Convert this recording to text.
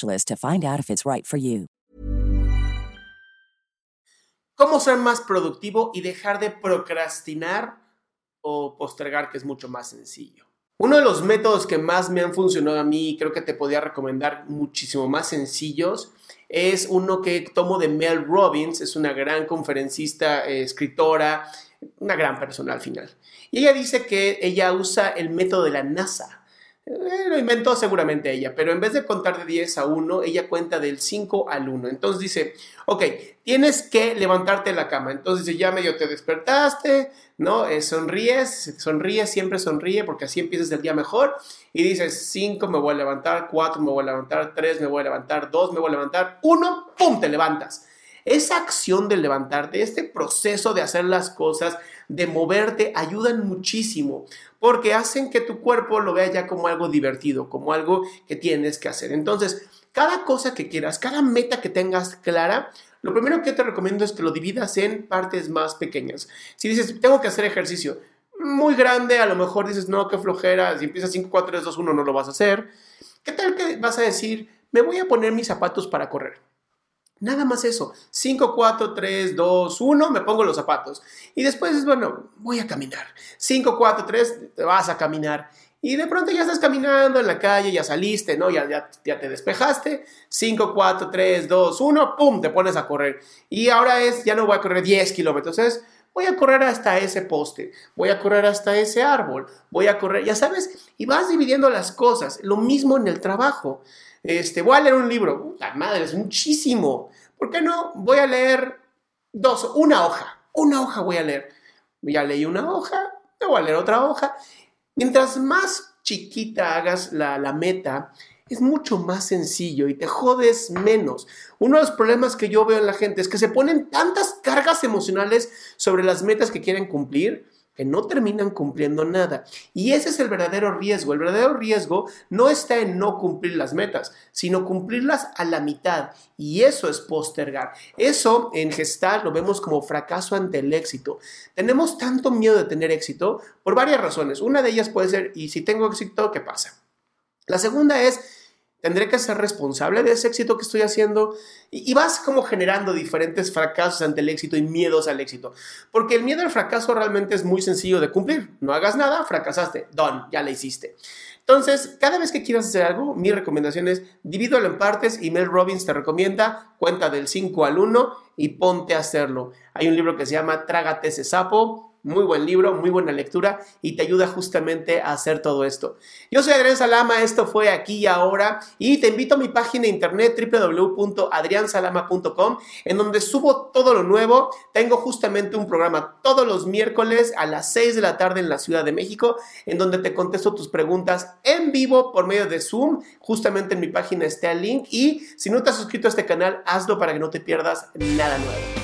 to find out if it's right for you. ¿Cómo ser más productivo y dejar de procrastinar o postergar, que es mucho más sencillo? Uno de los métodos que más me han funcionado a mí y creo que te podía recomendar muchísimo más sencillos es uno que tomo de Mel Robbins, es una gran conferencista, eh, escritora, una gran persona al final. Y ella dice que ella usa el método de la NASA. Eh, lo inventó seguramente ella, pero en vez de contar de 10 a 1, ella cuenta del 5 al 1. Entonces dice, ok, tienes que levantarte de la cama. Entonces ya medio te despertaste, ¿no? Eh, sonríes, sonríes, siempre sonríe porque así empiezas el día mejor. Y dices, 5 me voy a levantar, 4 me voy a levantar, 3 me voy a levantar, 2 me voy a levantar, 1, ¡pum! te levantas. Esa acción de levantarte, este proceso de hacer las cosas, de moverte, ayudan muchísimo porque hacen que tu cuerpo lo vea ya como algo divertido, como algo que tienes que hacer. Entonces, cada cosa que quieras, cada meta que tengas clara, lo primero que te recomiendo es que lo dividas en partes más pequeñas. Si dices, tengo que hacer ejercicio muy grande, a lo mejor dices, no, qué flojera, si empiezas 5, 4, 3, 2, 1, no lo vas a hacer. ¿Qué tal que vas a decir, me voy a poner mis zapatos para correr? Nada más eso. 5, 4, 3, 2, 1, me pongo los zapatos. Y después es, bueno, voy a caminar. 5, 4, 3, te vas a caminar. Y de pronto ya estás caminando en la calle, ya saliste, ¿no? Ya, ya, ya te despejaste. 5, 4, 3, 2, 1, ¡pum! Te pones a correr. Y ahora es, ya no voy a correr 10 kilómetros, es, voy a correr hasta ese poste, voy a correr hasta ese árbol, voy a correr, ya sabes, y vas dividiendo las cosas. Lo mismo en el trabajo. Este, voy a leer un libro. La madre, es muchísimo. ¿Por qué no? Voy a leer dos, una hoja. Una hoja voy a leer. Ya leí una hoja, voy a leer otra hoja. Mientras más chiquita hagas la, la meta, es mucho más sencillo y te jodes menos. Uno de los problemas que yo veo en la gente es que se ponen tantas cargas emocionales sobre las metas que quieren cumplir que no terminan cumpliendo nada. Y ese es el verdadero riesgo. El verdadero riesgo no está en no cumplir las metas, sino cumplirlas a la mitad. Y eso es postergar. Eso en gestar lo vemos como fracaso ante el éxito. Tenemos tanto miedo de tener éxito por varias razones. Una de ellas puede ser, ¿y si tengo éxito, qué pasa? La segunda es, tendré que ser responsable de ese éxito que estoy haciendo y, vas como generando diferentes fracasos ante el éxito y miedos al éxito. Porque el miedo al fracaso realmente es muy sencillo de cumplir. No hagas nada, fracasaste, done, ya la hiciste. Entonces, cada vez que quieras hacer algo, mi recomendación es divídelo en partes y Mel Robbins te recomienda cuenta del 5 al 1 y ponte a hacerlo. Hay un libro que se llama Trágate ese sapo muy buen libro, muy buena lectura y te ayuda justamente a hacer todo esto. Yo soy Adrián Salama, esto fue aquí y ahora y te invito a mi página de internet www.adriansalama.com en donde subo todo lo nuevo. Tengo justamente un programa todos los miércoles a las 6 de la tarde en la Ciudad de México en donde te contesto tus preguntas en vivo por medio de Zoom. Justamente en mi página está el link y si no te has suscrito a este canal, hazlo para que no te pierdas nada nuevo.